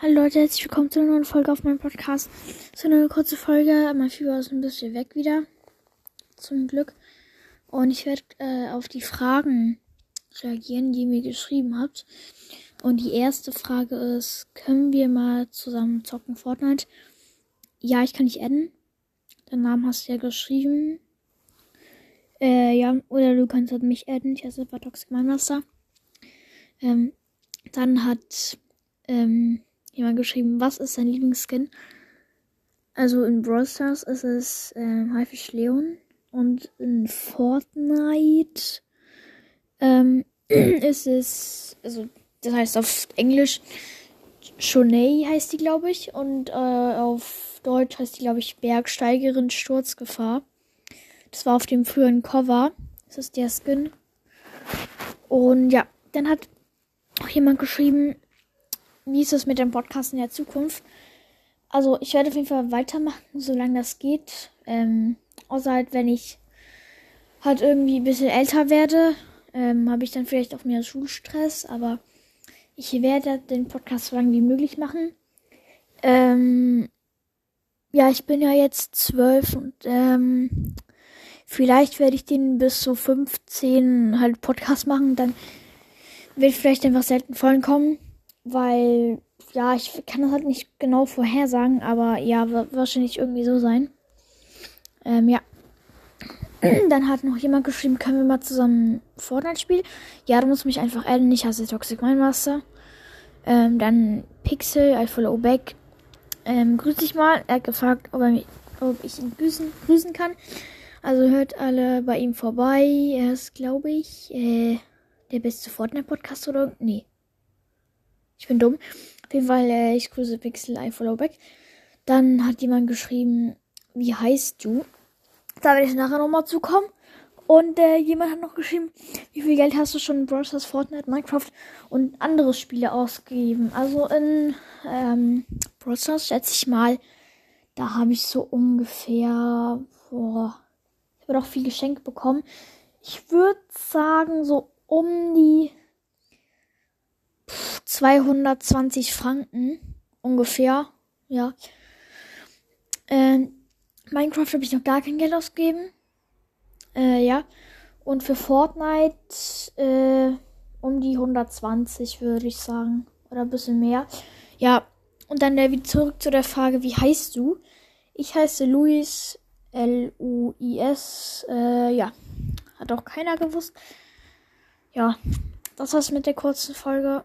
Hallo Leute, herzlich willkommen zu einer neuen Folge auf meinem Podcast. So eine kurze Folge. Mein Fieber ist ein bisschen weg wieder. Zum Glück. Und ich werde äh, auf die Fragen reagieren, die ihr mir geschrieben habt. Und die erste Frage ist, können wir mal zusammen zocken Fortnite? Ja, ich kann dich adden. Deinen Namen hast du ja geschrieben. Äh, ja, oder du kannst halt mich adden. Ich heiße Toxic Mindmaster. Ähm, dann hat, ähm, jemand geschrieben, was ist sein Lieblingsskin? Also in Brawl Stars ist es ähm, Haifisch Leon und in Fortnite ähm, ist es, also das heißt auf Englisch Shonei heißt die, glaube ich, und äh, auf Deutsch heißt die, glaube ich, Bergsteigerin Sturzgefahr. Das war auf dem früheren Cover. Das ist der Skin. Und ja, dann hat auch jemand geschrieben, wie ist es mit dem Podcast in der Zukunft? Also ich werde auf jeden Fall weitermachen, solange das geht. Ähm, außer halt, wenn ich halt irgendwie ein bisschen älter werde, ähm, habe ich dann vielleicht auch mehr Schulstress. Aber ich werde den Podcast so lange wie möglich machen. Ähm, ja, ich bin ja jetzt zwölf und ähm, vielleicht werde ich den bis so 15 halt Podcast machen. Dann wird vielleicht einfach selten vollen kommen weil, ja, ich kann das halt nicht genau vorhersagen, aber ja, wird wahrscheinlich irgendwie so sein. Ähm, ja. Dann hat noch jemand geschrieben, können wir mal zusammen Fortnite spielen? Ja, du musst mich einfach adden, ich hasse Toxic Mindmaster. Ähm, dann Pixel, I follow back. Ähm, grüß dich mal. Er hat gefragt, ob, er mich, ob ich ihn grüßen, grüßen kann. Also hört alle bei ihm vorbei. Er ist, glaube ich, äh, der beste Fortnite-Podcast oder? Nee. Ich bin dumm. Auf jeden Fall, äh, ich grüße Pixel, I follow back. Dann hat jemand geschrieben, wie heißt du? Da werde ich nachher nochmal zukommen. Und äh, jemand hat noch geschrieben, wie viel Geld hast du schon in Brawl Fortnite, Minecraft und andere Spiele ausgegeben? Also in ähm, Brawl schätze ich mal, da habe ich so ungefähr, boah, ich habe doch viel geschenkt bekommen. Ich würde sagen, so um die 220 Franken ungefähr. Ja. Ähm, Minecraft habe ich noch gar kein Geld ausgegeben. Äh, ja. Und für Fortnite äh, um die 120 würde ich sagen. Oder ein bisschen mehr. Ja. Und dann wieder zurück zu der Frage, wie heißt du? Ich heiße Luis. L-U-I-S. Äh, ja. Hat auch keiner gewusst. Ja. Das war's mit der kurzen Folge.